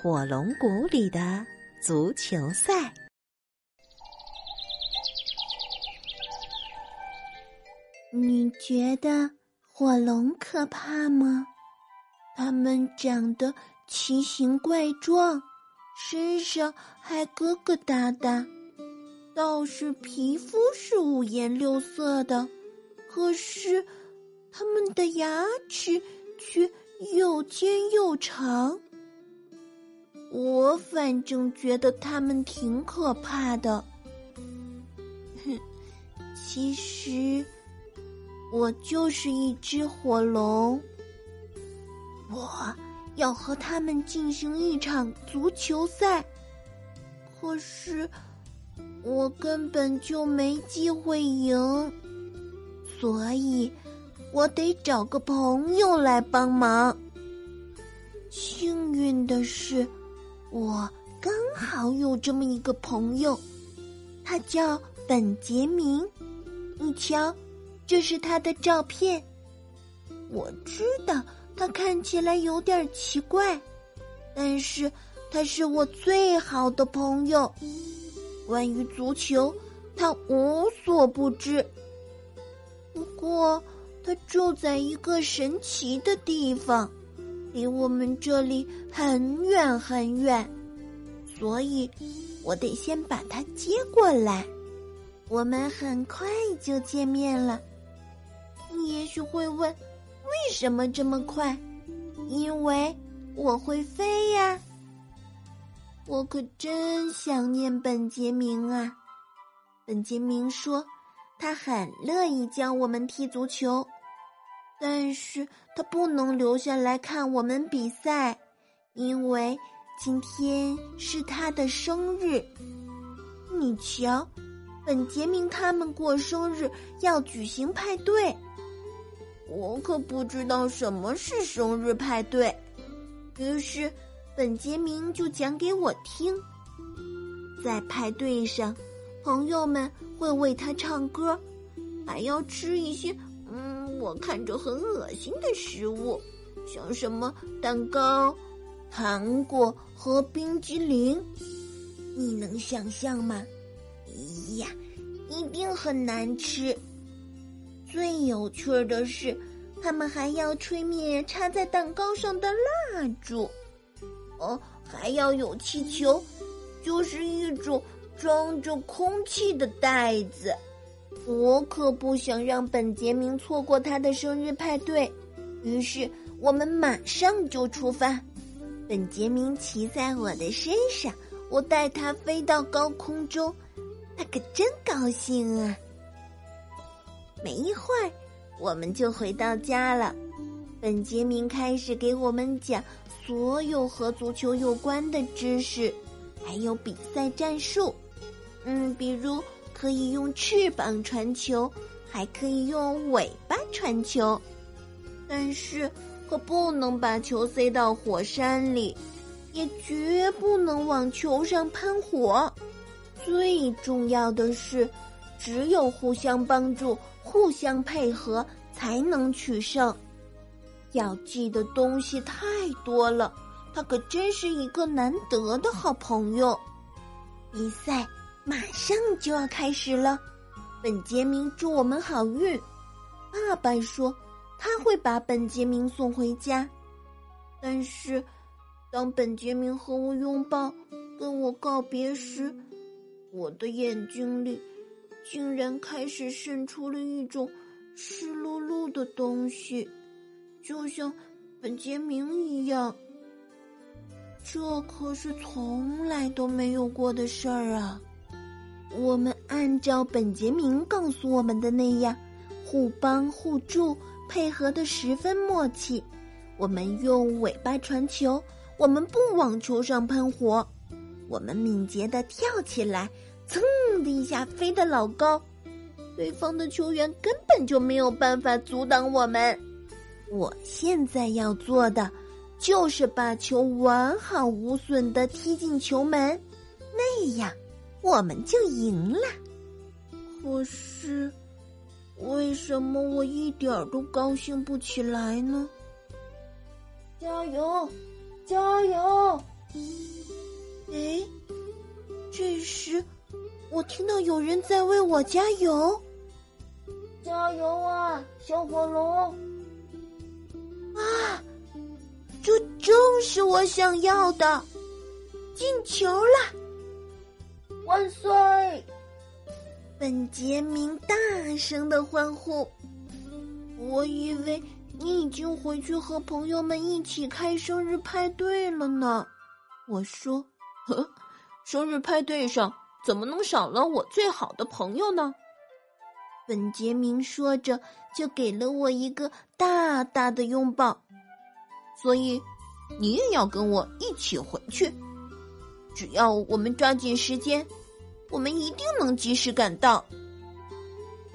火龙谷里的足球赛，你觉得火龙可怕吗？它们长得奇形怪状，身上还疙疙瘩瘩，倒是皮肤是五颜六色的，可是它们的牙齿却又尖又长。我反正觉得他们挺可怕的，哼，其实我就是一只火龙，我要和他们进行一场足球赛，可是我根本就没机会赢，所以我得找个朋友来帮忙。幸运的是。我刚好有这么一个朋友，他叫本杰明。你瞧，这是他的照片。我知道他看起来有点奇怪，但是他是我最好的朋友。关于足球，他无所不知。不过，他住在一个神奇的地方。离我们这里很远很远，所以我得先把它接过来。我们很快就见面了。你也许会问，为什么这么快？因为我会飞呀！我可真想念本杰明啊！本杰明说，他很乐意教我们踢足球。但是他不能留下来看我们比赛，因为今天是他的生日。你瞧，本杰明他们过生日要举行派对，我可不知道什么是生日派对。于是，本杰明就讲给我听，在派对上，朋友们会为他唱歌，还要吃一些。我看着很恶心的食物，像什么蛋糕、糖果和冰激凌，你能想象吗？呀，一定很难吃。最有趣的是，他们还要吹灭插在蛋糕上的蜡烛，哦，还要有气球，就是一种装着空气的袋子。我可不想让本杰明错过他的生日派对，于是我们马上就出发。本杰明骑在我的身上，我带他飞到高空中，他可真高兴啊！没一会儿，我们就回到家了。本杰明开始给我们讲所有和足球有关的知识，还有比赛战术。嗯，比如。可以用翅膀传球，还可以用尾巴传球，但是可不能把球塞到火山里，也绝不能往球上喷火。最重要的是，只有互相帮助、互相配合，才能取胜。要记的东西太多了，他可真是一个难得的好朋友。比赛。马上就要开始了，本杰明祝我们好运。爸爸说他会把本杰明送回家，但是当本杰明和我拥抱、跟我告别时，我的眼睛里竟然开始渗出了一种湿漉漉的东西，就像本杰明一样。这可是从来都没有过的事儿啊！我们按照本杰明告诉我们的那样，互帮互助，配合的十分默契。我们用尾巴传球，我们不往球上喷火，我们敏捷的跳起来，噌的一下飞得老高，对方的球员根本就没有办法阻挡我们。我现在要做的，就是把球完好无损的踢进球门，那样我们就赢了。可是，为什么我一点都高兴不起来呢？加油，加油！哎，这时我听到有人在为我加油。加油啊，小火龙！啊，这正是我想要的，进球了！万岁！本杰明大声的欢呼。我以为你已经回去和朋友们一起开生日派对了呢。我说：“呵，生日派对上怎么能少了我最好的朋友呢？”本杰明说着，就给了我一个大大的拥抱。所以，你也要跟我一起回去。只要我们抓紧时间，我们一定能及时赶到。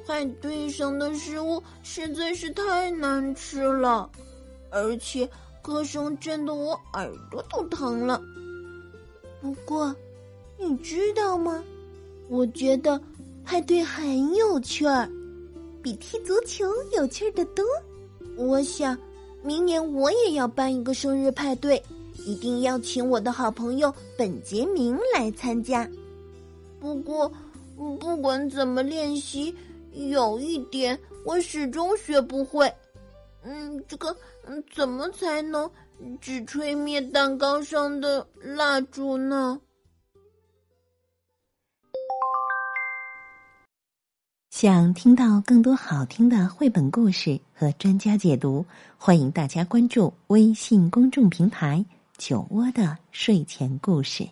派对上的食物实在是太难吃了，而且歌声震得我耳朵都疼了。不过，你知道吗？我觉得。派对很有趣儿，比踢足球有趣的多。我想，明年我也要办一个生日派对，一定要请我的好朋友本杰明来参加。不过，不管怎么练习，有一点我始终学不会。嗯，这个，嗯，怎么才能只吹灭蛋糕上的蜡烛呢？想听到更多好听的绘本故事和专家解读，欢迎大家关注微信公众平台“酒窝的睡前故事”。